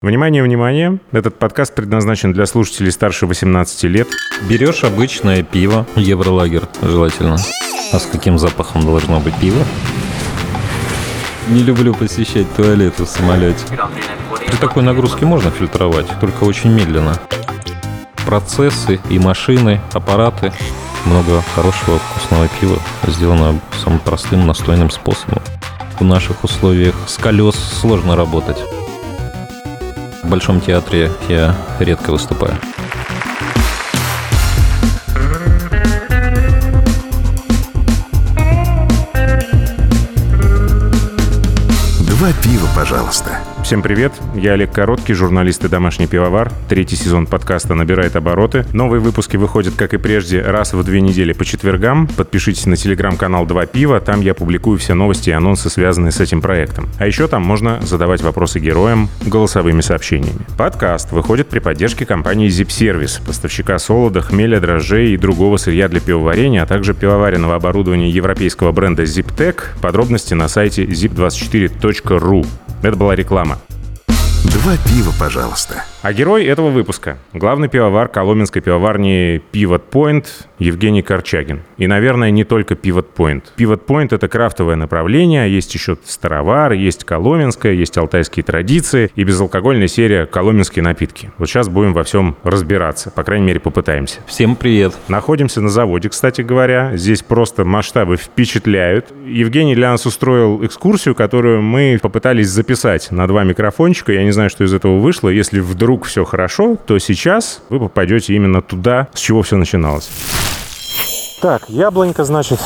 Внимание, внимание! Этот подкаст предназначен для слушателей старше 18 лет. Берешь обычное пиво, евролагер желательно. А с каким запахом должно быть пиво? Не люблю посещать туалеты в самолете. При такой нагрузке можно фильтровать, только очень медленно. Процессы и машины, аппараты. Много хорошего вкусного пива сделано самым простым настойным способом. В наших условиях с колес сложно работать. В Большом театре я редко выступаю. Два пива, пожалуйста. Всем привет, я Олег Короткий, журналист и домашний пивовар. Третий сезон подкаста набирает обороты. Новые выпуски выходят, как и прежде, раз в две недели по четвергам. Подпишитесь на телеграм-канал «Два пива», там я публикую все новости и анонсы, связанные с этим проектом. А еще там можно задавать вопросы героям голосовыми сообщениями. Подкаст выходит при поддержке компании Zip Service, поставщика солода, хмеля, дрожжей и другого сырья для пивоварения, а также пивоваренного оборудования европейского бренда ZipTech. Подробности на сайте zip24.ru. Это была реклама. Два пива, пожалуйста. А герой этого выпуска – главный пивовар коломенской пивоварни Pivot Point Евгений Корчагин. И, наверное, не только Pivot Point. Pivot Point – это крафтовое направление, есть еще старовар, есть коломенская, есть алтайские традиции и безалкогольная серия коломенские напитки. Вот сейчас будем во всем разбираться, по крайней мере, попытаемся. Всем привет. Находимся на заводе, кстати говоря. Здесь просто масштабы впечатляют. Евгений для нас устроил экскурсию, которую мы попытались записать на два микрофончика. Я не знаю, что из этого вышло. Если вдруг все хорошо, то сейчас вы попадете именно туда, с чего все начиналось. Так, яблонька, значит,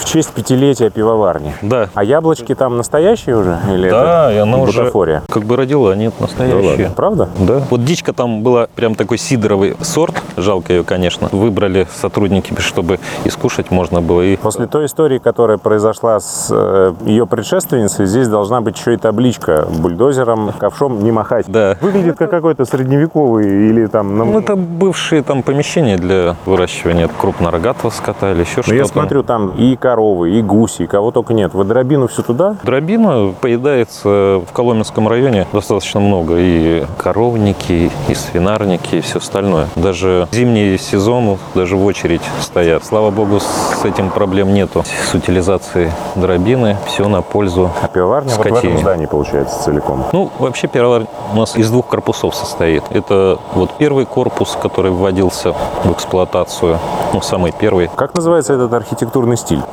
в честь пятилетия пивоварни. Да. А яблочки там настоящие уже? Или Да, это и она уже бутафория? как бы родила, нет, Да настоящая. ладно, правда? Да. Вот дичка там была прям такой сидоровый сорт. Жалко ее, конечно. Выбрали сотрудники, чтобы и скушать можно было. И После той истории, которая произошла с э, ее предшественницей, здесь должна быть еще и табличка бульдозером, ковшом не махать. Да. Выглядит как какой-то средневековый или там... Ну, это бывшие там помещения для выращивания крупнорогатого скота или еще Но что-то. я смотрю, там и коровы, и гуси, и кого только нет. Вы дробину все туда? Дробина поедается в Коломенском районе достаточно много. И коровники, и свинарники, и все остальное. Даже зимний сезон даже в очередь стоят. Слава богу, этим проблем нету. С утилизацией дробины все на пользу А пивоварня вот в этом скотине. здании получается целиком. Ну, вообще пивоварня у нас из двух корпусов состоит. Это вот первый корпус, который вводился в эксплуатацию, ну, самый первый. Как называется этот архитектурный стиль?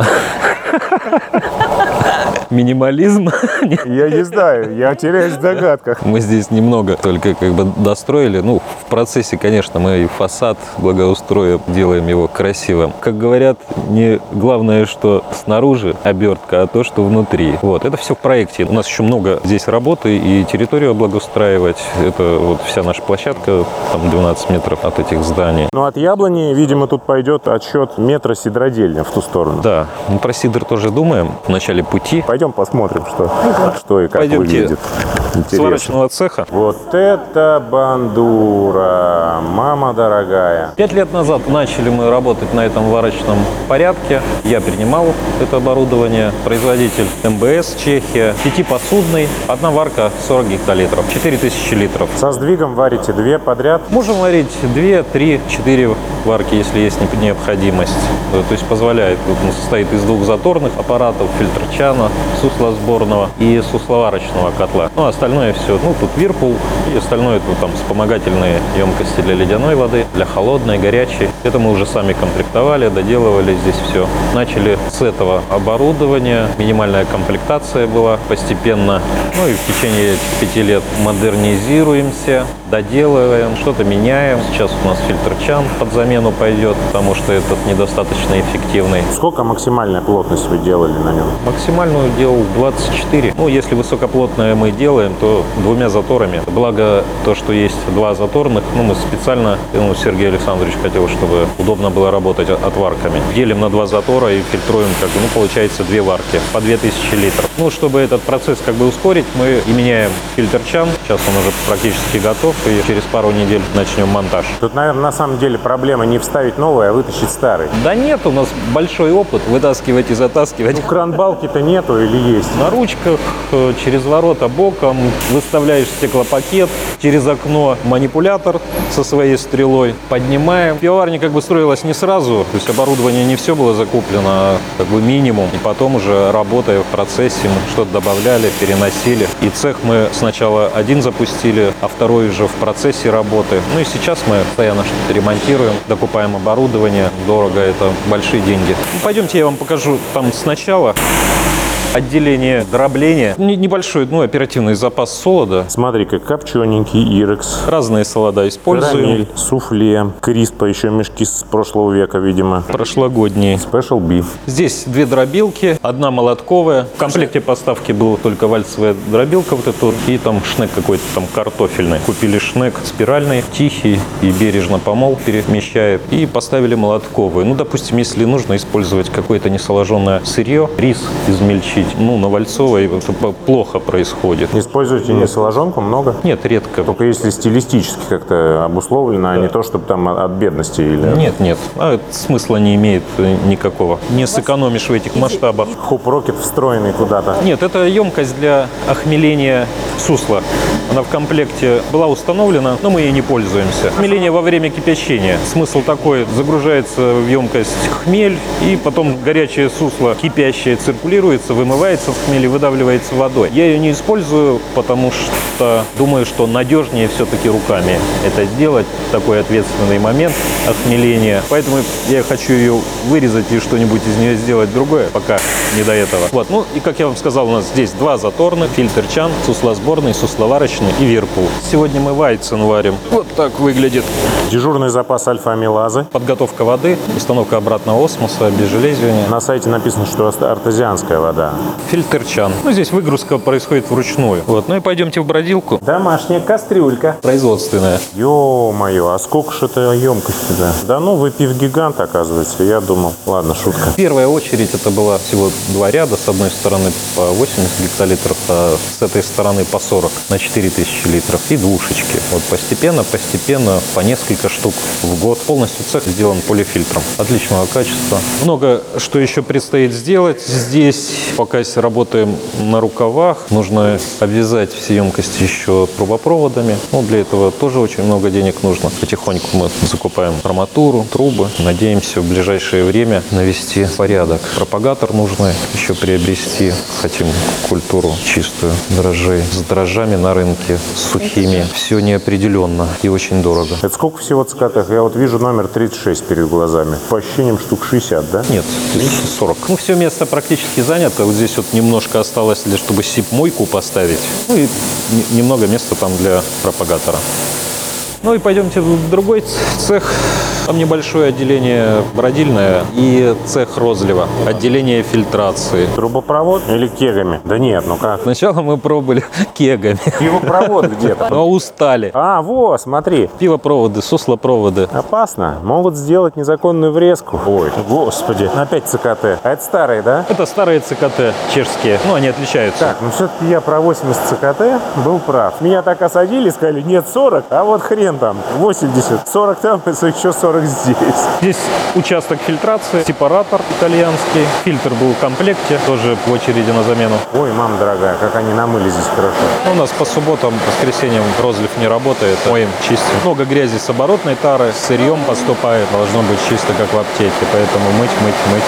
Минимализм. Я не знаю, я теряюсь в догадках. Мы здесь немного только как бы достроили. Ну, в процессе, конечно, мы и фасад благоустроим, делаем его красивым. Как говорят, не главное, что снаружи обертка, а то, что внутри. Вот, это все в проекте. У нас еще много здесь работы и территорию облагоустраивать. Это вот вся наша площадка, там 12 метров от этих зданий. Ну, от яблони, видимо, тут пойдет отсчет метра сидродельня в ту сторону. Да, мы про сидр тоже думаем в начале пути. Пойдем посмотрим, что, что и как Пойдемте выглядит. Интересно. Сварочного цеха. Вот это бандура, мама дорогая. Пять лет назад начали мы работать на этом варочном порядке. Я принимал это оборудование. Производитель МБС Чехия. Пятипосудный. Одна варка 40 гектолитров. 4000 литров. Со сдвигом варите две подряд. Можем варить 2, 3, 4 варки, если есть необходимость. Э, То есть позволяет. Он состоит из двух заторных аппаратов, фильтр чана, суслосборного и сусловарочного котла. Ну, остальное все. Ну, тут вирпул и остальное это там вспомогательные емкости для ледяной воды, для холодной, горячей. Это мы уже сами комплектовали, доделывали здесь все. Начали с этого оборудования. Минимальная комплектация была постепенно. Ну и в течение пяти лет модернизируемся, доделываем, что-то меняем. Сейчас у нас фильтр чан под замену пойдет, потому что этот недостаточно эффективный. Сколько максимальная плотность вы делали на нем? Максимальную делал 24. Ну, если высокоплотное мы делаем, то двумя заторами. Благо то, что есть два заторных, ну, мы специально, ну, Сергей Александрович хотел, чтобы удобно было работать отварками. Делим на два затора и фильтруем, как бы, ну, получается две варки по 2000 литров. Ну, чтобы этот процесс как бы ускорить, мы и меняем фильтр чан. Сейчас он уже практически готов, и через пару недель начнем монтаж. Тут, наверное, на самом деле проблема не вставить новый, а вытащить старый. Да нет, у нас большой опыт вытаскивать и затаскивать. Ну, кран-балки-то нету или есть? На ручках, э, через ворота боком, выставляешь стеклопакет, через окно манипулятор со своей стрелой, поднимаем. Пивоварня как бы строилась не сразу, то есть оборудование не все было закуплено, а как бы минимум. И потом уже работая в процессе мы что-то добавляли, переносили. И цех мы сначала один запустили, а второй уже в процессе работы. Ну и сейчас мы постоянно что-то ремонтируем, докупаем оборудование. Дорого, это большие деньги. Пойдемте, я вам покажу там сначала отделение дробления. Небольшой, ну, оперативный запас солода. Смотри, как копчененький ирекс. Разные солода используем. Карамель, суфле, криспа, еще мешки с прошлого века, видимо. Прошлогодние. Special beef. Здесь две дробилки, одна молотковая. В комплекте поставки была только вальцевая дробилка вот эта вот, и там шнек какой-то там картофельный. Купили шнек спиральный, тихий и бережно помол перемещает. И поставили молотковую. Ну, допустим, если нужно использовать какое-то несоложенное сырье, рис измельчить, ну, на вальцовой это плохо происходит. Используйте не соложонку много? Нет, редко. Только если стилистически как-то обусловлено, а не то, чтобы там от бедности или... Нет, нет. А смысла не имеет э, никакого. Не сэкономишь в этих масштабах. Хуп-рокет встроенный куда-то. Нет, это емкость для охмеления сусла. Она в комплекте была установлена, но мы ей не пользуемся. Хмеление во время кипячения. Смысл такой, загружается в емкость хмель, и потом горячее сусло кипящее циркулируется, вымывается в хмель и выдавливается водой. Я ее не использую, потому что думаю, что надежнее все-таки руками это сделать, такой ответственный момент охмеления. Поэтому я хочу ее вырезать и что-нибудь из нее сделать другое, пока не до этого. Вот, ну и как я вам сказал, у нас здесь два заторных, фильтр чан, суслосборный, сусловарочный и вирпул. Сегодня мы вайцен варим. Вот так выглядит. Дежурный запас альфа-амилазы. Подготовка воды, установка обратного осмоса, обезжелезивания. На сайте написано, что ар- артезианская вода. Фильтр чан. Ну, здесь выгрузка происходит вручную. Вот, ну и пойдемте в бродилку. Домашняя кастрюлька. Производственная. Ё-моё, а сколько же это емкости-то? Да ну, вы пив-гигант, оказывается, я думал. Ладно, шутка. В первая очередь это было всего два ряда. С одной стороны по 80 гектолитров, а с этой стороны по 40 на 4000 литров. И двушечки. Вот постепенно, постепенно, по несколько штук в год. Полностью цех сделан полифильтром. Отличного качества. Много что еще предстоит сделать. Здесь пока если работаем на рукавах. Нужно обвязать все емкости еще трубопроводами. Ну, для этого тоже очень много денег нужно. Потихоньку мы закупаем арматуру, трубы. Надеемся в ближайшее время навести порядок. Пропагатор нужно еще приобрести. Хотим культуру чистую дрожжей. С дрожжами на рынке, с сухими. Все неопределенно и очень дорого. Это сколько всего цикатах? Я вот вижу номер 36 перед глазами. По ощущениям штук 60, да? Нет, 40. Ну, все место практически занято. Вот здесь вот немножко осталось, для, чтобы сип-мойку поставить. Ну, и не- немного места там для пропагатора. Ну и пойдемте в другой цех. Там небольшое отделение бродильное и цех розлива. Отделение фильтрации. Трубопровод или кегами? Да нет, ну как? Сначала мы пробовали кегами, Пивопровод где-то. но устали. А, во, смотри. Пивопроводы, суслопроводы. Опасно. Могут сделать незаконную врезку. Ой, господи. Опять ЦКТ. А это старые, да? Это старые ЦКТ чешские. Ну, они отличаются. Так, ну все-таки я про 80 ЦКТ был прав. Меня так осадили, сказали, нет, 40, а вот хрен там, 80. 40 там, еще 40 здесь. Здесь участок фильтрации, сепаратор итальянский. Фильтр был в комплекте, тоже в очереди на замену. Ой, мама дорогая, как они намыли здесь хорошо. Ну, у нас по субботам, воскресеньям розлив не работает. Моем чистим. Много грязи с оборотной тары, сырьем поступает. Должно быть чисто, как в аптеке. Поэтому мыть, мыть, мыть.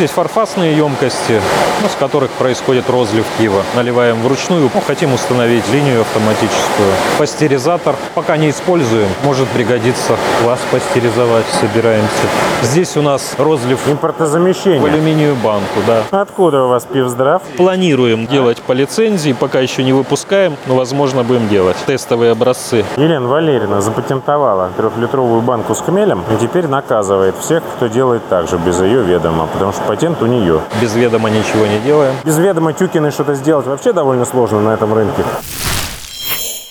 Здесь фарфасные емкости, ну, с которых происходит розлив пива. Наливаем вручную. Ну, хотим установить линию автоматическую. Пастеризатор пока не используем. Может пригодится вас пастеризовать. Собираемся. Здесь у нас розлив в Импортозамещение. алюминию банку, да. Откуда у вас пивздрав? Планируем делать по лицензии, пока еще не выпускаем, но, возможно, будем делать тестовые образцы. Елена Валерьевна запатентовала трехлитровую банку с хмелем и теперь наказывает всех, кто делает так же, без ее ведома, потому что патент у нее. Без ведома ничего не делаем. Без ведома Тюкиной что-то сделать вообще довольно сложно на этом рынке.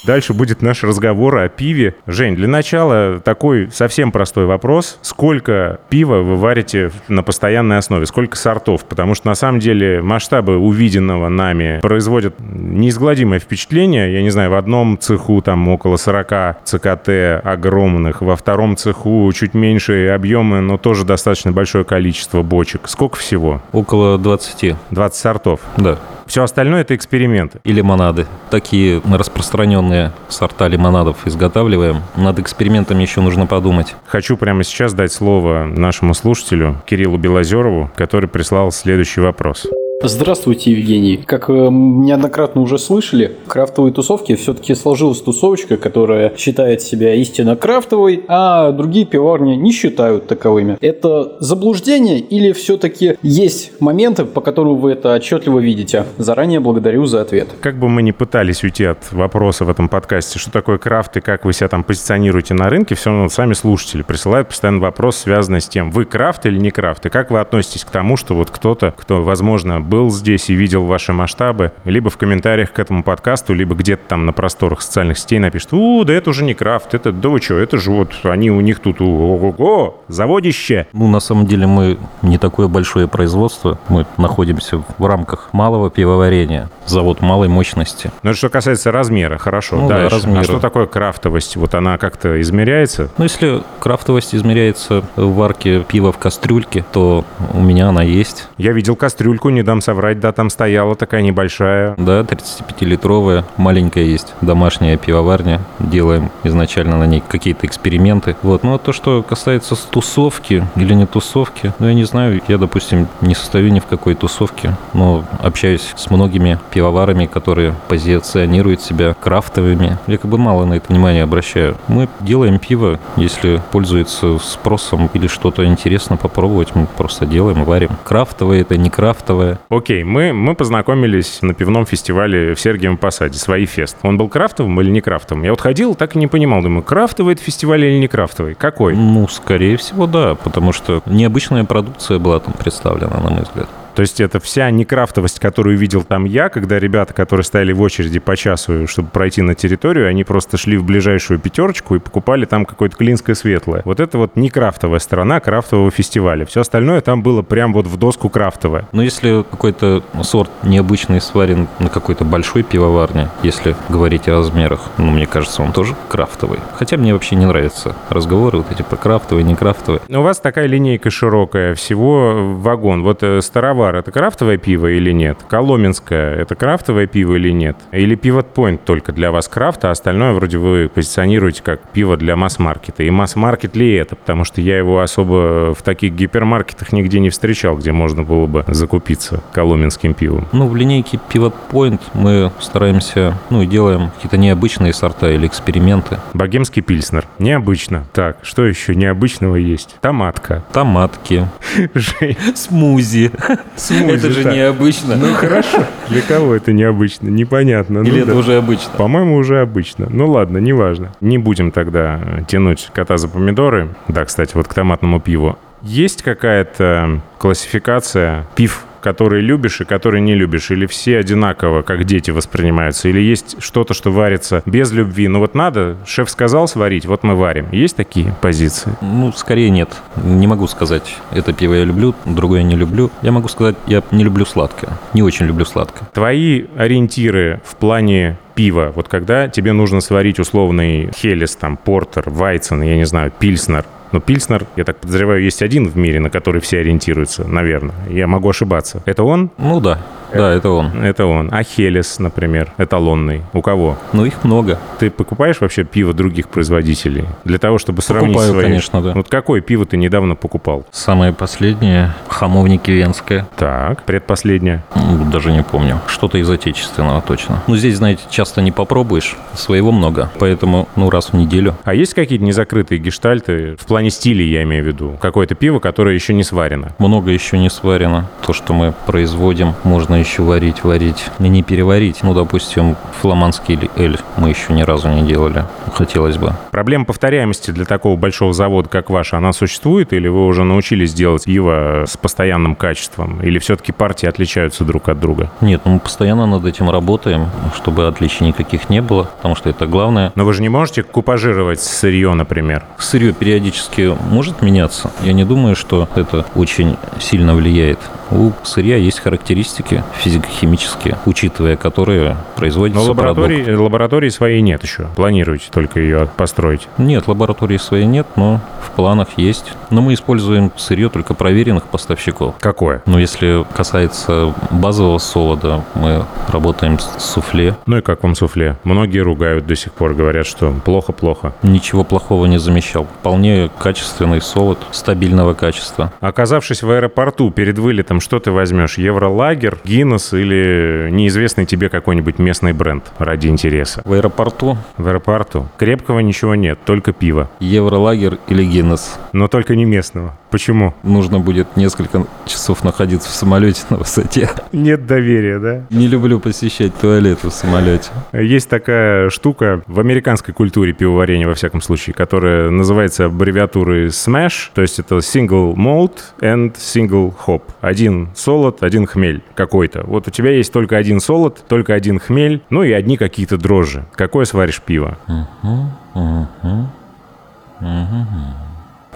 Дальше будет наш разговор о пиве. Жень, для начала такой совсем простой вопрос. Сколько пива вы варите на постоянной основе? Сколько сортов? Потому что на самом деле масштабы увиденного нами производят неизгладимое впечатление. Я не знаю, в одном цеху там около 40 ЦКТ огромных, во втором цеху чуть меньше объемы, но тоже достаточно большое количество бочек. Сколько всего? Около 20, 20 сортов. да. Все остальное это эксперименты. И лимонады. Такие распространенные сорта лимонадов изготавливаем. Над экспериментами еще нужно подумать. Хочу прямо сейчас дать слово нашему слушателю Кириллу Белозерову, который прислал следующий вопрос. Здравствуйте, Евгений. Как э, неоднократно уже слышали, в крафтовой тусовке все-таки сложилась тусовочка, которая считает себя истинно крафтовой, а другие пиварни не считают таковыми. Это заблуждение или все-таки есть моменты, по которым вы это отчетливо видите? Заранее благодарю за ответ. Как бы мы ни пытались уйти от вопроса в этом подкасте, что такое крафт и как вы себя там позиционируете на рынке, все равно сами слушатели присылают постоянно вопрос, связанный с тем, вы крафт или не крафт, и как вы относитесь к тому, что вот кто-то, кто, возможно, был здесь и видел ваши масштабы, либо в комментариях к этому подкасту, либо где-то там на просторах социальных сетей напишет, «У, да это уже не крафт, это, да вы что, это же вот они у них тут, ого-го, заводище!» Ну, на самом деле мы не такое большое производство. Мы находимся в рамках малого пивоварения. Завод малой мощности. Ну, что касается размера, хорошо. Ну да, размера. А что такое крафтовость? Вот она как-то измеряется? Но если крафтовость измеряется в варке пива в кастрюльке, то у меня она есть. Я видел кастрюльку, не дам соврать, да, там стояла такая небольшая. Да, 35-литровая, маленькая есть домашняя пивоварня. Делаем изначально на ней какие-то эксперименты. Вот. Ну, а то, что касается тусовки или не тусовки, ну, я не знаю. Я, допустим, не состою ни в какой тусовке, но общаюсь с многими пивоварами, которые позиционируют себя крафтовыми. Я как бы мало на это внимание обращаю. Мы делаем пиво, если пользуется спросом или что-то интересно попробовать, мы просто делаем, варим. Крафтовое это не крафтовое. Окей, мы, мы познакомились на пивном фестивале в Сергиевом Посаде, свои фест. Он был крафтовым или не крафтовым? Я вот ходил, так и не понимал. Думаю, крафтовый это фестиваль или не крафтовый? Какой? Ну, скорее всего, да, потому что необычная продукция была там представлена, на мой взгляд. То есть это вся некрафтовость, которую видел там я, когда ребята, которые стояли в очереди по часу, чтобы пройти на территорию, они просто шли в ближайшую пятерочку и покупали там какое-то клинское светлое. Вот это вот не крафтовая сторона крафтового фестиваля. Все остальное там было прям вот в доску крафтовое. Но если какой-то сорт необычный сварен на какой-то большой пивоварне, если говорить о размерах, ну, мне кажется, он тоже крафтовый. Хотя мне вообще не нравятся разговоры вот эти про крафтовый, не крафтовый. У вас такая линейка широкая, всего вагон. Вот э, Старовар — это крафтовое пиво или нет? Коломенское — это крафтовое пиво или нет? Или Pivot Point только для вас крафт, а остальное вроде вы позиционируете как пиво для масс-маркета. И масс-маркет ли это? Потому что я его особо в таких гипермаркетах нигде не встречал, где можно было бы закупиться коломенским пивом. Ну, в линейке Pivot Point мы стараемся, ну, и делаем какие-то необычные сорта или эксперименты. Богемский пильснер. Необычно. Так, что еще необычного есть? Томатка. Томатки, смузи. Смузи, Это же так. необычно. Ну хорошо. Для кого это необычно? Непонятно. Ну Или это да. уже обычно? По-моему, уже обычно. Ну ладно, неважно. Не будем тогда тянуть кота за помидоры. Да, кстати, вот к томатному пиву. Есть какая-то классификация пив, который любишь и который не любишь? Или все одинаково, как дети, воспринимаются? Или есть что-то, что варится без любви? Ну вот надо, шеф сказал сварить, вот мы варим. Есть такие позиции? Ну, скорее нет. Не могу сказать, это пиво я люблю, другое не люблю. Я могу сказать, я не люблю сладкое. Не очень люблю сладкое. Твои ориентиры в плане пива, вот когда тебе нужно сварить условный хелес, там, портер, вайцен, я не знаю, пильснер, но пильснер, я так подозреваю, есть один в мире, на который все ориентируются, наверное. Я могу ошибаться. Это он? Ну да, да, это он. Это он. А Хелес, например, эталонный. У кого? Ну, их много. Ты покупаешь вообще пиво других производителей? Для того, чтобы сравнить Покупаю, свои... конечно, да. Вот какое пиво ты недавно покупал? Самое последнее – хамовники венское. Так, предпоследнее. Даже не помню. Что-то из отечественного точно. Ну, здесь, знаете, часто не попробуешь. Своего много. Поэтому, ну, раз в неделю. А есть какие-то незакрытые гештальты в плане стилей, я имею в виду? Какое-то пиво, которое еще не сварено? Много еще не сварено. То, что мы производим, можно еще варить, варить. И не переварить. Ну, допустим, фламандский или эль мы еще ни разу не делали. Хотелось бы. Проблема повторяемости для такого большого завода, как ваш, она существует? Или вы уже научились делать пиво с постоянным качеством? Или все-таки партии отличаются друг от друга? Нет, ну, мы постоянно над этим работаем, чтобы отличий никаких не было, потому что это главное. Но вы же не можете купажировать сырье, например? Сырье периодически может меняться. Я не думаю, что это очень сильно влияет. У сырья есть характеристики физико-химические, учитывая которые производится Но лаборатории, продукт. лаборатории своей нет еще. Планируете только ее построить. Нет, лаборатории своей нет, но в планах есть. Но мы используем сырье только проверенных поставщиков. Какое? Но если касается базового солода, мы работаем с суфле. Ну и как вам суфле? Многие ругают до сих пор, говорят, что плохо-плохо. Ничего плохого не замечал. Вполне качественный солод, стабильного качества. Оказавшись в аэропорту перед вылетом, что ты возьмешь? Евролагер, Гиннес или неизвестный тебе какой-нибудь местный бренд ради интереса? В аэропорту В аэропорту крепкого ничего нет, только пиво. Евролагер или Гиннес. Но только не местного. Почему? Нужно будет несколько часов находиться в самолете на высоте. Нет доверия, да? Не люблю посещать туалеты в самолете. Есть такая штука в американской культуре пивоварения, во всяком случае, которая называется аббревиатурой SMASH, то есть это Single Malt and Single Hop. Один солод, один хмель какой-то. Вот у тебя есть только один солод, только один хмель, ну и одни какие-то дрожжи. Какое сваришь пиво?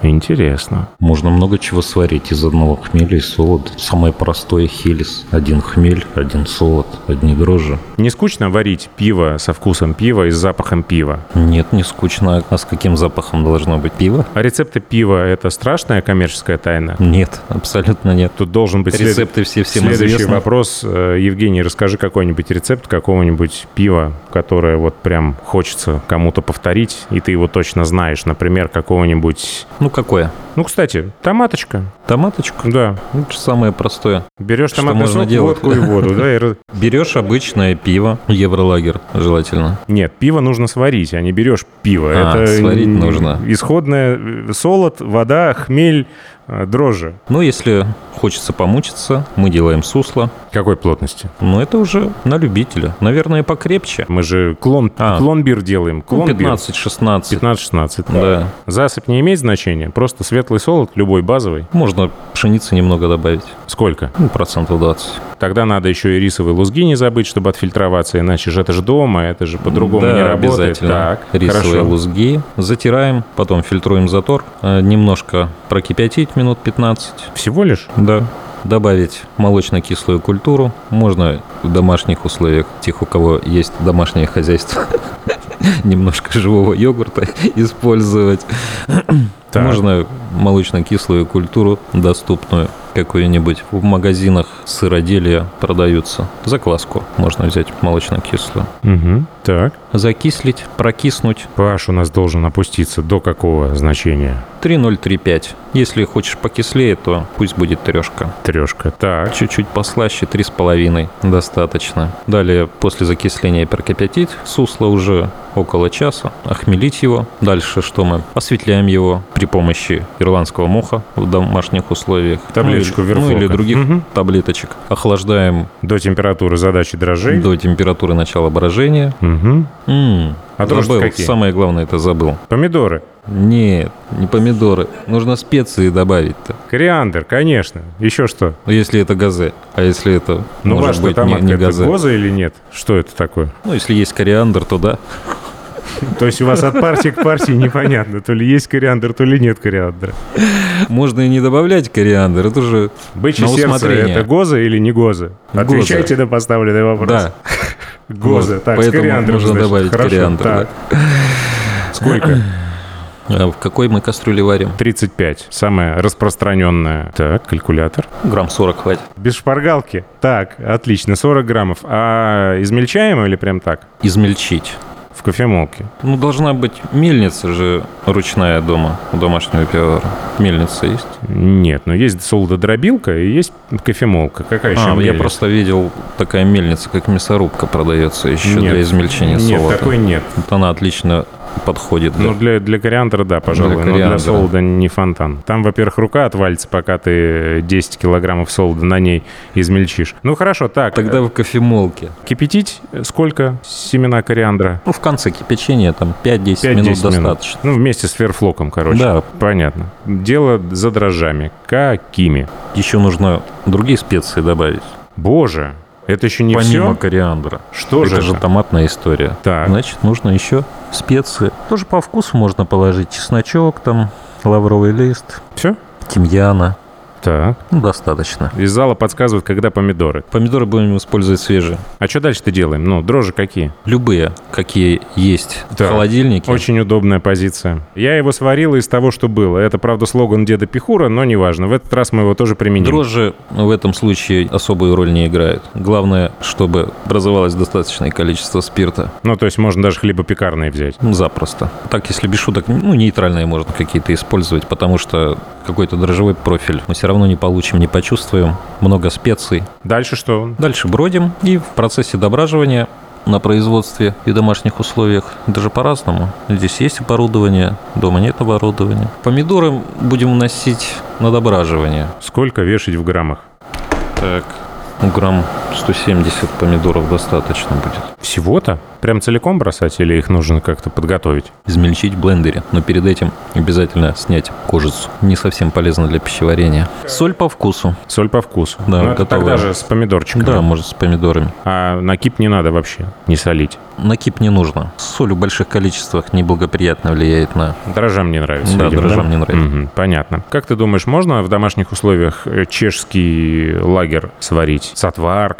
Интересно. Можно много чего сварить из одного хмеля и солода. Самое простое хелис. Один хмель, один солод, одни дрожжи. Не скучно варить пиво со вкусом пива и с запахом пива? Нет, не скучно. А с каким запахом должно быть пиво? А рецепты пива – это страшная коммерческая тайна? Нет, абсолютно нет. Тут должен быть след- Рецепты все всем Следующий известны. вопрос. Э, Евгений, расскажи какой-нибудь рецепт какого-нибудь пива, которое вот прям хочется кому-то повторить, и ты его точно знаешь. Например, какого-нибудь... Ну, какое? Ну, кстати, томаточка. Томаточку? Да. Ну, самое простое. Берешь томатный можно сок, делать? водку и воду, да? Берешь обычное пиво, евролагер желательно. Нет, пиво нужно сварить, а не берешь пиво. А, Это сварить нужно. Исходное э, солод, вода, хмель, дрожжи. Ну, если хочется помучиться, мы делаем сусло. Какой плотности? Но это уже на любителя. Наверное, покрепче. Мы же клон, А. клон-бир делаем. Ну, Клон-бир. 15-16. 15-16. Да. Засыпь не имеет значения, просто светлый солод, любой базовый. Можно пшеницы немного добавить. Сколько? Ну, процентов 20. Тогда надо еще и рисовые лузги не забыть, чтобы отфильтроваться, иначе же это же дома, это же по-другому да, не работает. обязательно. Так, Рисовые хорошо. лузги. Затираем, потом фильтруем затор. э, Немножко прокипятить минут 15. Всего лишь? Да. Добавить молочно-кислую культуру. Можно в домашних условиях, тех, у кого есть домашнее хозяйство, немножко живого йогурта использовать. Так. Можно молочно-кислую культуру доступную какую-нибудь. В магазинах сыроделия продаются. Закваску можно взять молочно-кислую. Так. Закислить, прокиснуть. pH у нас должен опуститься до какого значения? 3,035. Если хочешь покислее, то пусть будет трешка. Трешка. Так. Чуть-чуть послаще, 3,5 достаточно. Далее, после закисления прокипятить сусло уже около часа, охмелить его. Дальше что мы? Осветляем его при помощи ирландского моха в домашних условиях. Таблеточку ну, или, ну, Верфлока. или других Мгм. таблеточек. Охлаждаем До температуры задачи дрожжей. до температуры начала брожения. Мгм. М, А забыл. какие? Самое главное это забыл. Помидоры. Нет, не помидоры. Нужно специи добавить-то. Кориандр, конечно. Еще что? Ну, Если это газе. А если это, Ну, может быть, не, томатка, не это газе. гоза или нет? Что это такое? Ну, если есть кориандр, то да. То есть у вас от партии к партии непонятно, то ли есть кориандр, то ли нет кориандра. Можно и не добавлять кориандр, это же Бычье на сердце это гоза или не гоза? Гоза. Отвечайте на поставленный вопрос. Да, Гоза. Вот, Так, с поэтому кориандром, нужно значит. добавить Хорошо, кориандр, так. Сколько? А в какой мы кастрюле варим? 35. Самая распространенная. Так, калькулятор. Грамм 40 хватит. Без шпаргалки. Так, отлично, 40 граммов. А измельчаем или прям так? Измельчить. В кофемолке. Ну, должна быть мельница же ручная дома у домашнего пивовара. Мельница есть? Нет, но есть солододробилка и есть кофемолка. Какая еще А, я мельница? просто видел такая мельница, как мясорубка продается еще Нет. для измельчения Нет, солода. такой нет. Вот она отлично подходит. да. Ну, для, для кориандра, да, пожалуй. Для но для кориандра. солода не фонтан. Там, во-первых, рука отвалится, пока ты 10 килограммов солода на ней измельчишь. Ну, хорошо, так. Тогда в кофемолке. Кипятить сколько семена кориандра? Ну, в конце кипячения там 5-10 минут 5-10 минут. достаточно. Ну, вместе с ферфлоком, короче. Да. Понятно. Дело за дрожжами. Какими? Еще нужно другие специи добавить. Боже, это еще не Помимо все? кориандра. Что это же же это? томатная история. Так. Значит, нужно еще специи. Тоже по вкусу можно положить чесночок, там, лавровый лист, Все? тимьяна. Так. Ну, достаточно. Из зала подсказывают, когда помидоры. Помидоры будем использовать свежие. А что дальше-то делаем? Ну, дрожжи какие? Любые, какие есть Так. в холодильнике. Очень удобная позиция. Я его сварил из того, что было. Это, правда, слоган деда Пихура, но неважно. В этот раз мы его тоже применим. Дрожжи в этом случае особую роль не играют. Главное, чтобы образовалось достаточное количество спирта. Ну, то есть можно даже хлебопекарные взять. Ну, запросто. Так, если без шуток, ну, нейтральные можно какие-то использовать, потому что какой-то дрожжевой профиль мы все равно не получим, не почувствуем. Много специй. Дальше что? Дальше бродим, и в процессе дображивания на производстве и домашних условиях даже по-разному. Здесь есть оборудование, дома нет оборудования. Помидоры будем вносить на дображивание. Сколько вешать в граммах? Так, ну, грамм 170 помидоров достаточно будет. Всего-то? Прям целиком бросать или их нужно как-то подготовить? Измельчить в блендере, но перед этим обязательно снять кожицу. Не совсем полезно для пищеварения. Соль по вкусу. Соль по вкусу. Да, Ну, это готовая. тогда же с помидорчиками. Да, может, с помидорами. А на кип не надо вообще, не солить. Накип не нужно. Соль в больших количествах неблагоприятно влияет на... Дрожжам не нравится. Да, видимо, дрожжам не нравится. Мгм, понятно. Как ты думаешь, можно в домашних условиях э, чешский лагерь сварить с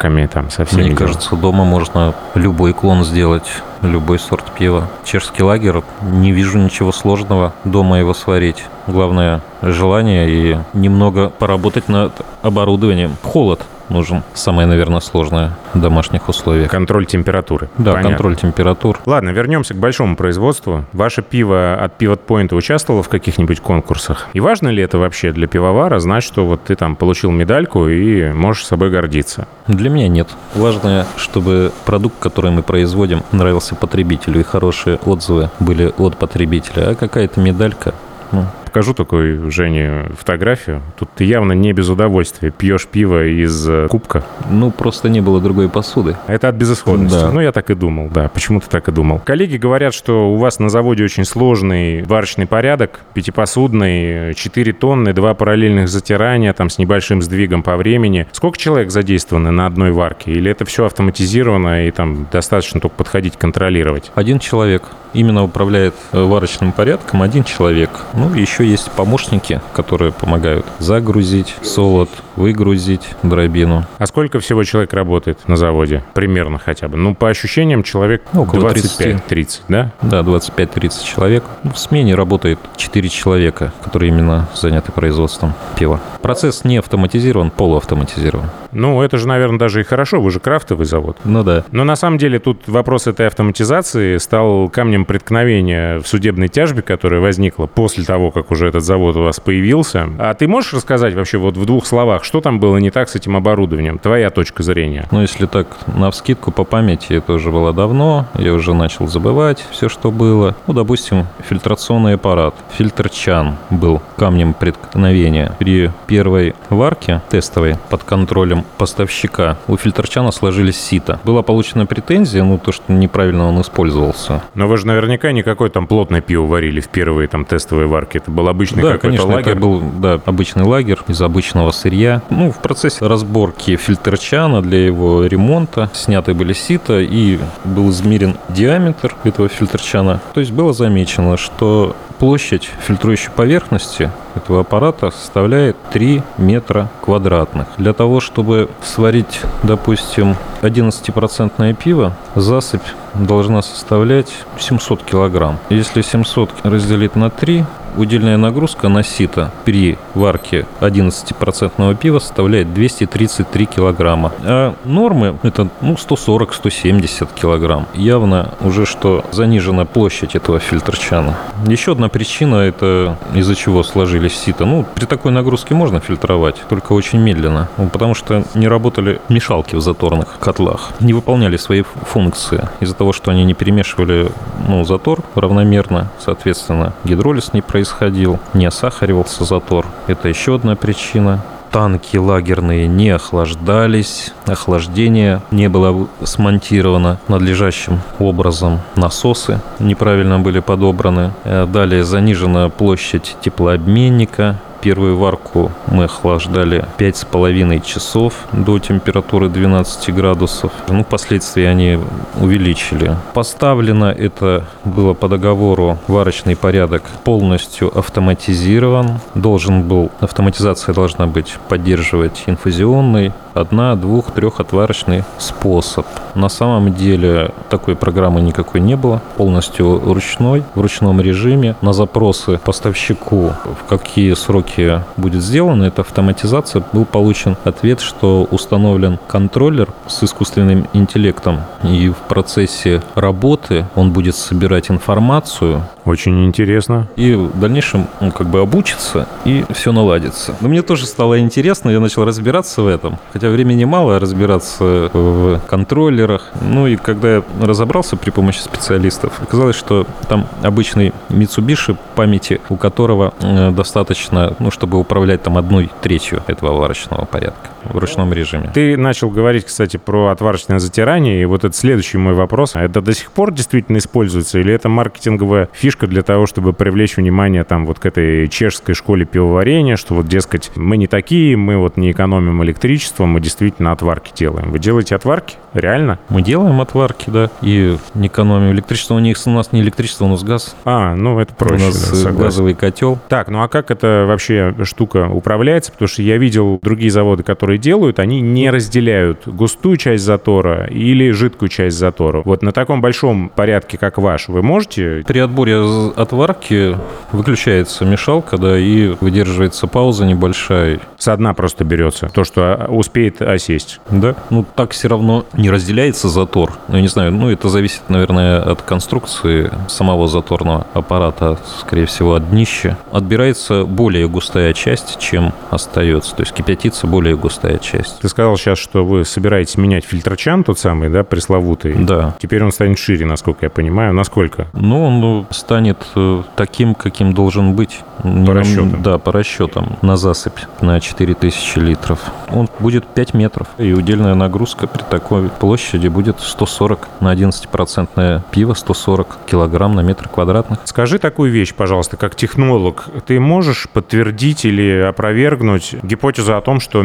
отварками, там, со всеми? Мне делами? кажется, дома можно любой клон сделать, любой сорт пива. Чешский лагерь, не вижу ничего сложного дома его сварить. Главное желание и немного поработать над оборудованием. Холод нужен. Самое, наверное, сложное в домашних условиях. Контроль температуры. Да, Понятно. контроль температур. Ладно, вернемся к большому производству. Ваше пиво от Pivot Point участвовало в каких-нибудь конкурсах? И важно ли это вообще для пивовара знать, что вот ты там получил медальку и можешь собой гордиться? Для меня нет. Важно, чтобы продукт, который мы производим, нравился потребителю, и хорошие отзывы были от потребителя. А какая-то медалька, ну, Покажу такой Жене фотографию. Тут ты явно не без удовольствия пьешь пиво из э, кубка. ну, просто не было другой посуды. Это от безысходности. Да. Ну, я так и думал, да. Почему-то так и думал. Коллеги говорят, что у вас на заводе очень сложный варочный порядок, пятипосудный, 4 тонны, два параллельных затирания, там, с небольшим сдвигом по времени. Сколько человек задействованы на одной варке? Или это все автоматизировано и там достаточно только подходить контролировать? Один человек именно управляет э, варочным порядком, один человек. Ну, еще есть помощники, которые помогают загрузить солод, выгрузить дробину. А сколько всего человек работает на заводе? Примерно хотя бы. Ну, по ощущениям, человек Ну, около 25-30, да? Да, 25-30 человек. Ну, В смене работает 4 человека, которые именно заняты производством пива. Процесс не автоматизирован, полуавтоматизирован. Ну, это же, наверное, даже и хорошо. Вы же крафтовый завод. Ну да. Но на самом деле тут вопрос этой автоматизации стал камнем преткновения в судебной тяжбе, которая возникла после того, как уже этот завод у вас появился. А ты можешь рассказать вообще вот в двух словах, что там было не так с этим оборудованием? Твоя точка зрения. Но если так, на вскидку по памяти, это уже было давно, я уже начал забывать все, что было. Ну, допустим, фильтрационный аппарат, фильтр Чан был камнем преткновения. При первой варке тестовой под контролем поставщика у фильтрчана сложились сито. Была получена претензия, ну, то, что неправильно он использовался. Но вы же наверняка никакой там плотное пиво варили в первые там тестовые варки. Это был обычный да, какой-то конечно, лагерь. это был да, обычный лагерь из обычного сырья. Ну, в процессе разборки фильтрчана для его ремонта сняты были сито и был измерен диаметр этого фильтрчана. То есть было замечено, что площадь фильтрующей поверхности этого аппарата составляет 3 метра квадратных. Для того, чтобы сварить, допустим, 11% пиво, засыпь должна составлять 700 килограмм. Если 700 разделить на 3, удельная нагрузка на сито при варке 11% пива составляет 233 килограмма. А нормы это ну, 140-170 килограмм. Явно уже что занижена площадь этого фильтрчана. Еще одна причина это из-за чего сложились сито. Ну, при такой нагрузке можно фильтровать, только очень медленно. Ну, потому что не работали мешалки в заторных котлах. Не выполняли свои функции. Из-за того, что они не перемешивали ну, затор равномерно, соответственно, гидролиз не происходил, не осахаривался затор. Это еще одна причина. Танки лагерные не охлаждались, охлаждение не было смонтировано надлежащим образом, насосы неправильно были подобраны. Э, Далее занижена площадь теплообменника, Первую варку мы охлаждали 5,5 часов до температуры 12 градусов. Ну, впоследствии они увеличили. Поставлено это было по договору варочный порядок полностью автоматизирован. Должен был, автоматизация должна быть поддерживать инфузионный, одна, двух, трехотварочный способ. На самом деле такой программы никакой не было, полностью ручной, в ручном режиме. На запросы поставщику, в какие сроки будет сделана эта автоматизация, был получен ответ, что установлен контроллер с искусственным интеллектом, и в процессе работы он будет собирать информацию. Очень интересно. И в дальнейшем он как бы обучится, и все наладится. Но мне тоже стало интересно, я начал разбираться в этом. Хотя времени мало разбираться в контроллерах. Ну и когда я разобрался при помощи специалистов, оказалось, что там обычный Mitsubishi памяти, у которого э, достаточно, ну, чтобы управлять там одной третью этого варочного порядка в ручном режиме. Ты начал говорить, кстати, про отварочное затирание, и вот это следующий мой вопрос. Это до сих пор действительно используется, или это маркетинговая фишка для того, чтобы привлечь внимание там вот к этой чешской школе пивоварения, что вот, дескать, мы не такие, мы вот не экономим электричество, мы действительно отварки делаем. Вы делаете отварки? Реально? Мы делаем отварки, да, и не экономим электричество. У них у нас не электричество, у нас газ. А, ну это проще. у нас да, э, согласен. газовый котел. Так, ну а как эта вообще штука управляется? Потому что я видел другие заводы, которые делают, они не разделяют густую часть затора или жидкую часть затора. Вот на таком большом порядке, как ваш, вы можете... При отборе отварки выключается мешалка, да, и выдерживается пауза небольшая. Со дна просто берется то, что а, успеет осесть. Да. Ну, так все равно не разделяется затор. Ну, я не знаю, ну, это зависит, наверное, от конструкции самого заторного аппарата, скорее всего, от днища. Отбирается более густая часть, чем остается. То есть кипятится более густая часть. Ты сказал сейчас, что вы собираетесь менять фильтр-чан тот самый, да, пресловутый? Да. Теперь он станет шире, насколько я понимаю. Насколько? Ну, он ну, станет э, таким, каким должен быть. По расчетам. Да, по расчетам. На засыпь на 4000 литров. Он будет 5 метров. И удельная нагрузка при такой площади будет 140 на 11% пиво, 140 килограмм на метр квадратных. Скажи такую вещь, пожалуйста, как технолог. Ты можешь подтвердить или опровергнуть гипотезу о том, что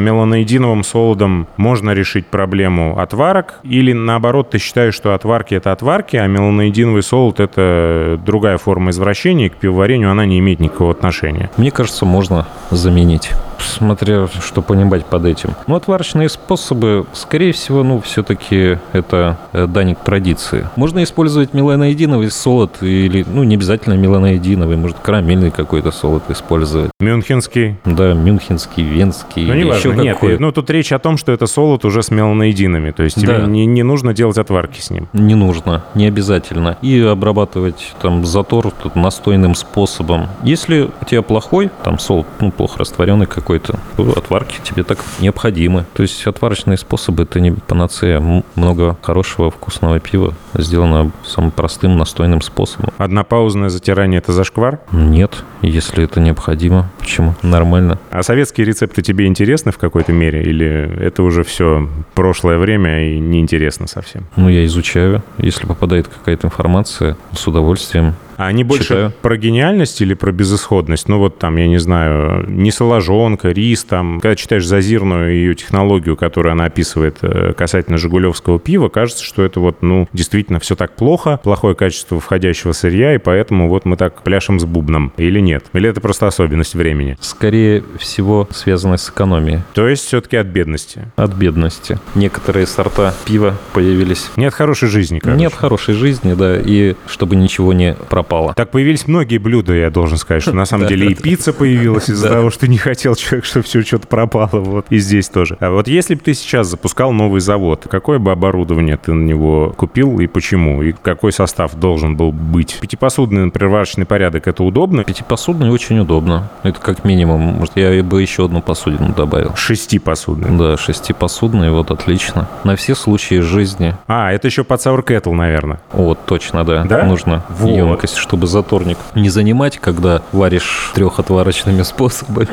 меланоидиновым солодом можно решить проблему отварок? Или наоборот, ты считаешь, что отварки — это отварки, а меланоидиновый солод — это другая форма извращения, и к пивоварению она не имеет никакого отношения? Мне кажется, можно заменить. Смотря что понимать под этим. Ну, отварочные способы, скорее всего, ну, все-таки это э, дань традиции. Можно использовать меланоидиновый солод или, ну, не обязательно меланоидиновый, может, карамельный какой-то солод использовать. Мюнхенский? Да, мюнхенский, венский, Ну, или неважно, еще нет. какой. Ну, тут речь о том, что это солод уже с меланоидинами. То есть тебе Да. не, не нужно делать отварки с ним. Не нужно, не обязательно. И обрабатывать там затор тут настойным способом. Если у тебя плохой, там солод, ну, плохо растворенный какой-то, то отварки тебе так необходимы. То есть отварочные способы это не панацея. Много хорошего вкусного пива сделано самым простым настойным способом. Однопаузное затирание — это зашквар? Нет, если это необходимо. Почему? Нормально. А советские рецепты тебе интересны в какой-то мере? Или это уже все прошлое время и неинтересно совсем? Ну, я изучаю. Если попадает какая-то информация, с удовольствием А они больше Читаю. про гениальность или про безысходность? Ну вот там, я не знаю, не соложонка, рис, там, когда читаешь Зазирную ее технологию, которую она описывает э, касательно жигулевского пива, кажется, что это вот, ну, действительно все так плохо, плохое качество входящего сырья, и поэтому вот мы так пляшем с бубном. Или нет? Или это просто особенность времени? скорее всего связано с экономией. То есть все-таки от бедности. От бедности. Некоторые сорта пива появились Нет хорошей жизни, короче. Нет хорошей жизни, да, и чтобы ничего не пропало. Так появились многие блюда, я должен сказать, что на самом деле и пицца появилась из-за того, что не хотел человек, чтобы все что-то пропало. Вот. И здесь тоже. А вот если бы ты сейчас запускал новый завод, какое бы оборудование ты на него купил и почему? И какой состав должен был быть? Пятипосудный например, варочный порядок — это удобно? Пятипосудный очень удобно. Это как минимум. Может, я бы еще одну посудину добавил. Шестипосудный. Да, шестипосудный, вот отлично. На все случаи жизни. А, это еще под Sour Kettle, наверное. Вот, точно, да. Да? Нужно Вот. емкость, чтобы заторник не занимать, когда варишь трехотварочными способами.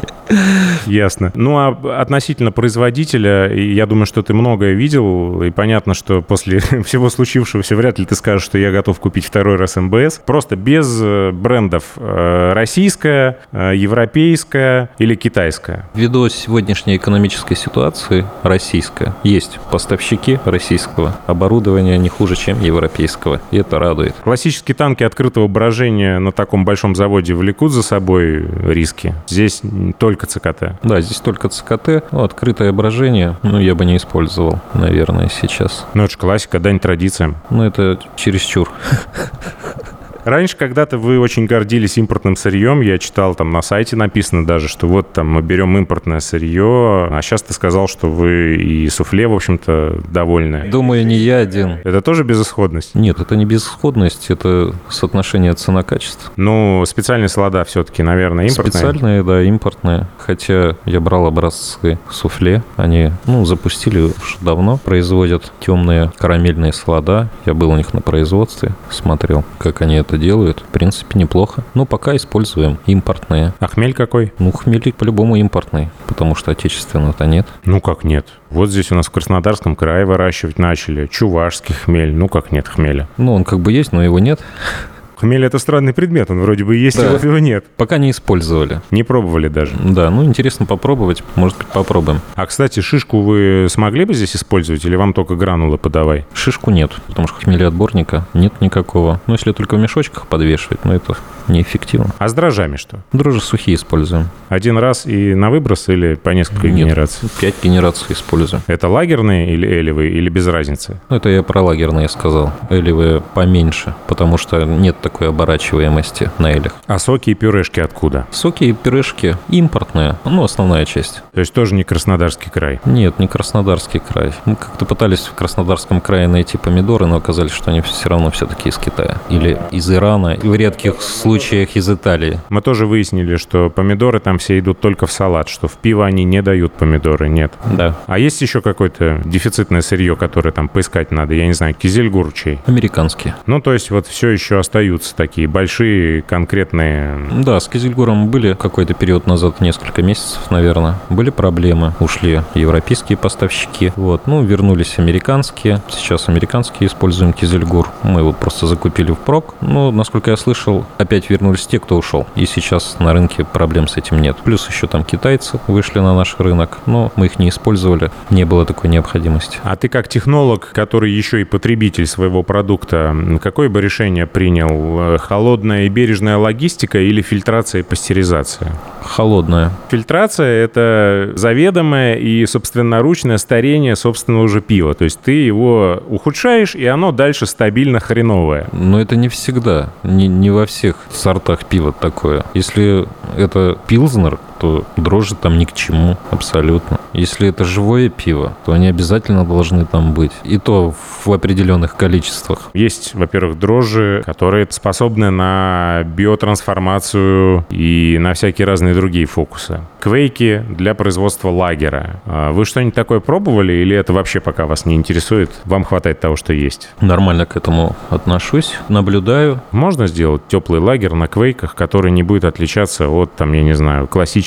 Ясно. Ну, а относительно производителя, я думаю, что ты многое видел, и понятно, что после всего случившегося вряд ли ты скажешь, что я готов купить второй раз МБС. Просто без э, брендов э, российская, э, европейская или китайская. Ввиду сегодняшней экономической ситуации российская, есть поставщики российского оборудования не хуже, чем европейского, и это радует. Классические танки открытого брожения на таком большом заводе влекут за собой риски. Здесь только ЦКТ. Да, здесь только ЦКТ. Ну, открытое брожение, ну, я бы не использовал, наверное, сейчас. Ну, это же классика, дань традициям. Ну, это чересчур. Раньше когда-то вы очень гордились импортным сырьем. Я читал, там на сайте написано даже, что вот там мы берем импортное сырье. А сейчас ты сказал, что вы и суфле, в общем-то, довольны. Думаю, не я один. Это тоже безысходность? Нет, это не безысходность, это соотношение цена-качество. Ну, специальные слода все-таки, наверное, импортные? Специальные, да, импортные. Хотя я брал образцы суфле. Они, ну, запустили уже давно. Производят темные карамельные слода. Я был у них на производстве, смотрел, как они это делают. В принципе, неплохо. Но пока используем импортные. А хмель какой? Ну, хмель по-любому импортный, потому что отечественного-то нет. Ну, как нет? Вот здесь у нас в Краснодарском крае выращивать начали. Чувашский хмель. Ну, как нет хмеля? Ну, он как бы есть, но его нет. Хмель — это странный предмет, он вроде бы есть, да. а вот его нет. Пока не использовали. Не пробовали даже? Да, ну интересно попробовать, может быть, попробуем. А, кстати, шишку вы смогли бы здесь использовать или вам только гранулы подавай? Шишку нет, потому что хмелеотборника нет никакого. Ну, если только в мешочках подвешивать, но это неэффективно. А с дрожжами что? Дрожжи сухие используем. Один раз и на выброс или по несколько Нет, генераций? пять генераций используем. Это лагерные или элевые, или без разницы? Ну, это я про лагерные сказал. Элевые поменьше, потому что нет такой оборачиваемости на элях. А соки и пюрешки откуда? Соки и пюрешки импортные, ну, основная часть. То есть тоже не Краснодарский край? Нет, не Краснодарский край. Мы как-то пытались в Краснодарском крае найти помидоры, но оказались, что они все равно все-таки из Китая. Или из Ирана, в редких случаях из Италии. Мы тоже выяснили, что помидоры там все идут только в салат, что в пиво они не дают помидоры, нет. Да. А есть еще какое-то дефицитное сырье, которое там поискать надо? Я не знаю, кизельгур чей? Американские. Ну, то есть вот все еще остаются такие большие, конкретные... Да, с кизельгуром были какой-то период назад, несколько месяцев, наверное. Были проблемы. Ушли европейские поставщики. Вот. Ну, вернулись американские. Сейчас американские используем кизельгур. Мы его просто закупили в прок. Но, насколько я слышал, опять вернулись те, кто ушел. И сейчас на рынке проблем с этим нет. Плюс еще там китайцы вышли на наш рынок. Но мы их не использовали. Не было такой необходимости. А ты как технолог, который еще и потребитель своего продукта, какое бы решение принял? Холодная и бережная логистика или фильтрация и пастеризация? Холодная. Фильтрация – это заведомое и собственноручное старение собственного же пива. То есть ты его ухудшаешь, и оно дальше стабильно хреновое. Но это не всегда. Не, не во всех сортах пива такое. Если это пилзнер, то дрожжи там ни к чему абсолютно. Если это живое пиво, то они обязательно должны там быть. И то в определенных количествах. Есть, во-первых, дрожжи, которые способны на биотрансформацию и на всякие разные другие фокусы. Квейки для производства лагера. А вы что-нибудь такое пробовали или это вообще пока вас не интересует? Вам хватает того, что есть? Нормально к этому отношусь, наблюдаю. Можно сделать теплый лагерь на квейках, который не будет отличаться от, там, я не знаю, классического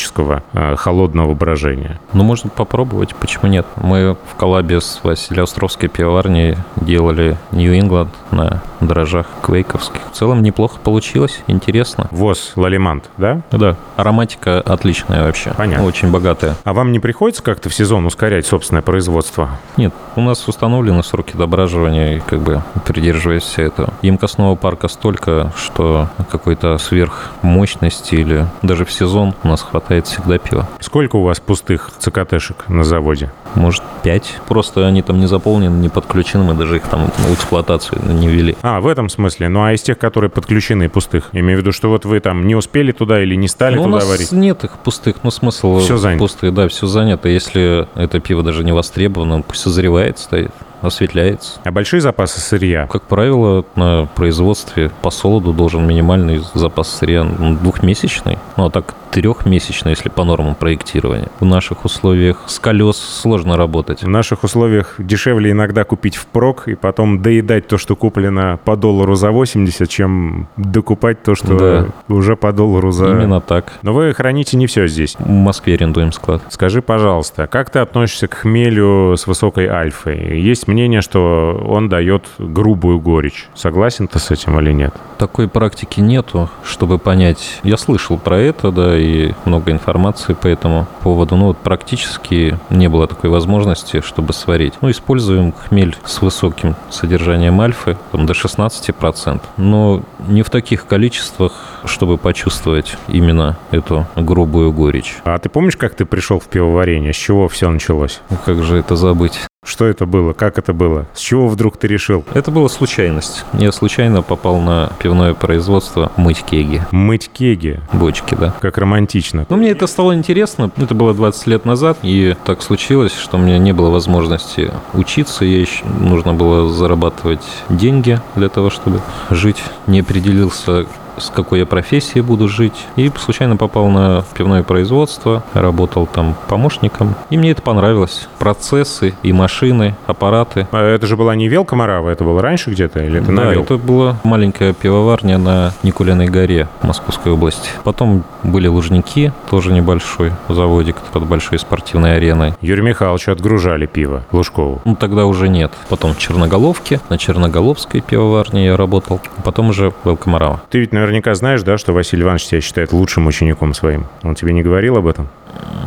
э, холодного брожения? Ну, можно попробовать, почему нет? Мы в коллабе с Василиостровской пивоварней делали Нью-Ингланд на дрожжах квейковских. В целом неплохо получилось, интересно. ВОЗ Лалимант, да? Да, ароматика отличная вообще. Понятно. Очень богатая. А вам не приходится как-то в сезон ускорять собственное производство? Нет, у нас установлены сроки дображивания, как бы придерживаясь этого. Емкостного парка столько, что какой-то сверхмощности или даже в сезон у нас хватает всегда пива. Сколько у вас пустых ЦКТшек на заводе? Может, пять. Просто они там не заполнены, не подключены, мы даже их там в эксплуатацию не ввели. А, в этом смысле. Ну, а из тех, которые подключены и пустых? Имею в виду, что вот вы там не успели туда или не стали Ну, у туда нас варить? нет их пустых, ну смысл Всё занято. пустые, да, все занято. Если это пиво даже не востребовано, пусть созревает, стоит. Осветляется. А большие запасы сырья? Как правило, на производстве по солоду должен минимальный запас сырья ну, двухмесячный. Ну, а так трехмесячный, если по нормам проектирования. В наших условиях с колес сложно работать. В наших условиях дешевле иногда купить впрок и потом доедать то, что куплено по доллару за 80, чем докупать то, что Да. уже по доллару за... Именно так. Но вы храните не все здесь. В Москве арендуем склад. Скажи, пожалуйста, как ты относишься к хмелю с высокой альфой? Есть мнение, что он дает грубую горечь. Согласен ты с этим или нет? Такой практики нету, чтобы понять. Я слышал про это, да, и много информации по этому поводу. Но вот практически не было такой возможности, чтобы сварить. Ну, используем хмель с высоким содержанием альфы, там, до 16%. Но не в таких количествах, чтобы почувствовать именно эту грубую горечь. А ты помнишь, как ты пришел в пивоварение? С чего все началось? Ну, как же это забыть? Что это было? Как это было? С чего вдруг ты решил Это была случайность. Я случайно попал на пивное производство мыть кеги. мыть кеги? Бочки, да. Как романтично. Но мне это стало интересно. Это было 20 лет назад, и так случилось, что у меня не было возможности учиться. Я еще нужно было зарабатывать деньги для того, чтобы жить. Не определился, с какой я профессией буду жить. И случайно попал на пивное производство, работал там помощником. И мне это понравилось. Процессы и машины, аппараты. А это же была не Велка Морава, это было раньше где-то? Или ты да, это была маленькая пивоварня на Никулиной горе Московской области. Потом были Лужники, тоже небольшой заводик под большой спортивной ареной. Юрию Михайловичу отгружали пиво Лужкову. Ну, тогда уже нет. Потом в Черноголовке, на Черноголовской пивоварне я работал. Потом уже в Элкомарава. Ты ведь наверняка знаешь, да, что Василий Иванович тебя считает лучшим учеником своим. Он тебе не говорил об этом?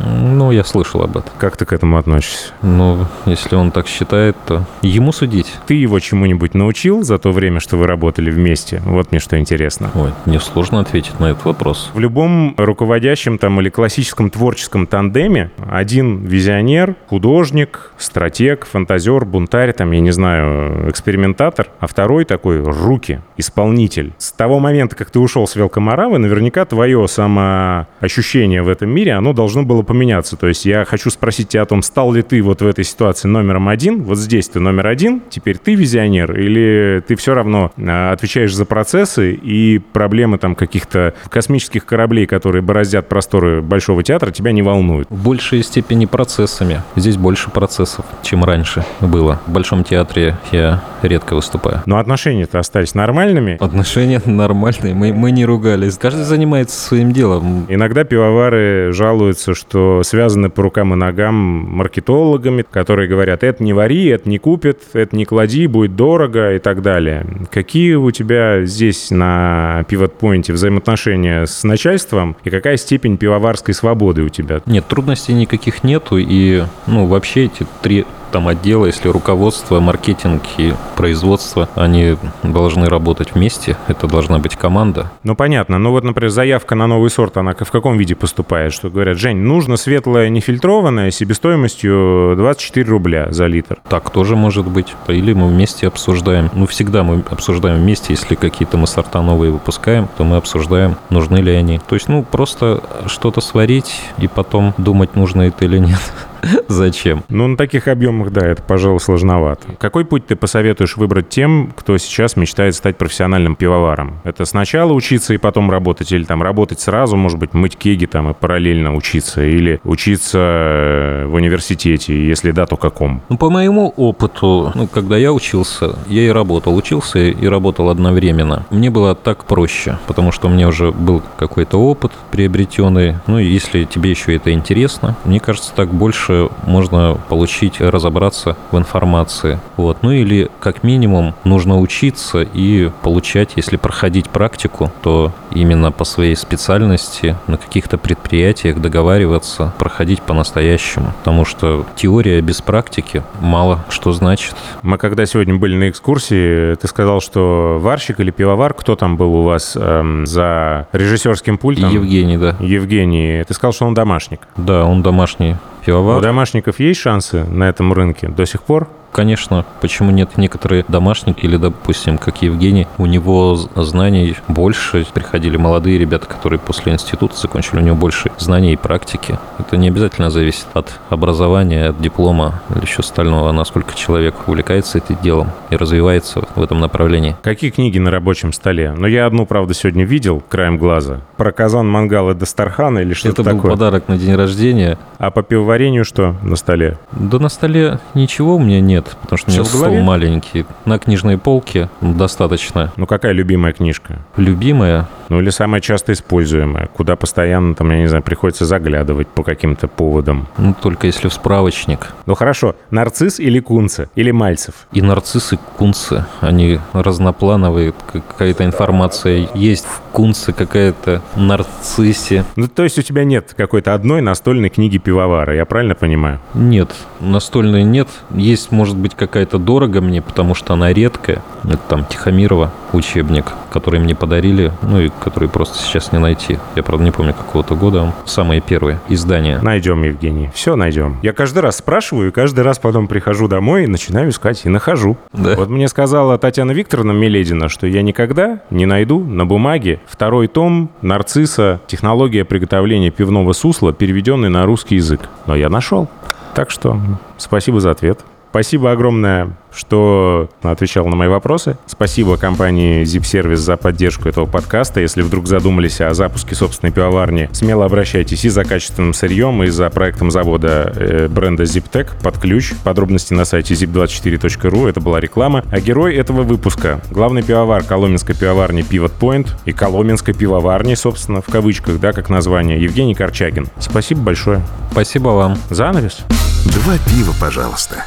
Ну, я слышал об этом. Как ты к этому относишься? Но если он так считает, то ему судить. Ты его чему-нибудь научил за то время, что вы работали вместе? Вот мне что интересно. Ой, мне сложно ответить на этот вопрос. В любом руководящем там или классическом творческом тандеме один визионер, художник, стратег, фантазер, бунтарь, там, я не знаю, экспериментатор, а второй такой руки, исполнитель. С того момента, как ты ушел с Велкомаравы, наверняка твое самоощущение в этом мире, оно должно было поменяться. То есть я хочу спросить тебя о том, стал ли ты вот в этой ситуации номером один, вот здесь ты номер один, теперь ты визионер, или ты все равно а, отвечаешь за процессы и проблемы там каких-то космических кораблей, которые бороздят просторы Большого театра, тебя не волнуют. В большей степени процессами. Здесь больше процессов, чем раньше было. В Большом театре я редко выступаю. Но отношения-то остались нормальными. Отношения нормальные, мы, мы не ругались. Каждый занимается своим делом. Иногда пивовары жалуются, что связаны по рукам и ногам маркетологами, которые говорят, это не вари, это не купит, это не клади, будет дорого и так далее. Какие у тебя здесь на Point взаимоотношения с начальством и какая степень пивоварской свободы у тебя? Нет, трудностей никаких нету. И, ну, вообще эти три там отдела, если руководство, маркетинг и производство, они должны работать вместе. Это должна быть команда. Ну, понятно. Ну, вот, например, заявка на новый сорт, она в каком виде поступает? Что говорят, Жень, нужно светлое нефильтрованное себестоимостью 24 рубля за литр. Так тоже может быть. Или мы вместе обсуждаем. Ну, всегда мы обсуждаем вместе. Если какие-то мы сорта новые выпускаем, то мы обсуждаем, нужны ли они. То есть, ну, просто что-то сварить и потом думать, нужно это или нет. Зачем? Ну, на таких объемах, да, это, пожалуй, сложновато. Какой путь ты посоветуешь выбрать тем, кто сейчас мечтает стать профессиональным пивоваром? Это сначала учиться и потом работать, или там работать сразу, может быть, мыть кеги там и параллельно учиться, или учиться э, в университете, если да, то каком? Ну, по моему опыту, ну, когда я учился, я и работал. Учился и работал одновременно. Мне было так проще, потому что у меня уже был какой-то опыт приобретенный. Ну, и если тебе еще это интересно, мне кажется, так больше можно получить, разобраться в информации. Вот. Ну, или как минимум нужно учиться и получать, если проходить практику, то именно по своей специальности на каких-то предприятиях договариваться, проходить по-настоящему. Потому что теория без практики мало что значит. Мы когда сегодня были на экскурсии, ты сказал, что варщик или пивовар, кто там был у вас эм, за режиссерским пультом? Евгений, да. Евгений. Ты сказал, что он домашник. Да, он домашний У пивовар. домашников есть шансы на этом рынке до сих пор? Конечно, почему нет некоторые домашние или, допустим, как Евгений, у него знаний больше, приходили молодые ребята, которые после института закончили, у него больше знаний и практики. Это не обязательно зависит от образования, от диплома или еще остального, насколько человек увлекается этим делом и развивается в этом направлении. Какие книги на рабочем столе? Ну, я одну, правда, сегодня видел краем глаза. Про казан, мангал и Дастархан или что-то Это был такое. подарок на день рождения. А по пивоварению что на столе? Да на столе ничего у меня нет, потому что у меня стол маленький. На книжной полке достаточно. Ну, какая любимая книжка? Любимая, Ну, или самая часто используемая, куда постоянно, там, я не знаю, приходится заглядывать по каким-то поводам. ну только если в справочник. Ну, хорошо, нарцисс или кунце? Или мальцев? И нарциссы, кунцы, они разноплановые, какая-то информация есть в кунце, какая-то нарциссе. Ну, то есть у тебя нет какой-то одной настольной книги пивовара, я правильно понимаю? Нет, настольной нет. Есть, может быть, какая-то дорого мне, потому что она редкая. Это там Тихомирова учебник, который мне подарили, ну и который просто сейчас не найти. Я, правда, не помню какого-то года. он Самые первые издания. Найдем, Евгений, все найдем. Я каждый раз спрашиваю, и каждый раз потом прихожу домой и начинаю искать, и нахожу. Да. Вот мне сказала Татьяна Викторовна Меледина, что я никогда не найду на бумаге второй том «Нарцисса. Технология приготовления пивного сусла», переведенный на русский язык. Но я нашел. Так что спасибо за ответ. Спасибо огромное, что отвечал на мои вопросы. Спасибо компании Zip Service за поддержку этого подкаста. Если вдруг задумались о запуске собственной пивоварни, смело обращайтесь и за качественным сырьем, и за проектом завода э, бренда ZipTech под ключ. Подробности на сайте zip24.ru. Это была реклама. А герой этого выпуска — главный пивовар Коломенской пивоварни Pivot Point и Коломенской пивоварни, собственно, в кавычках, да, как название, Евгений Корчагин. Спасибо большое. Спасибо вам. Занавес. Два пива, пожалуйста.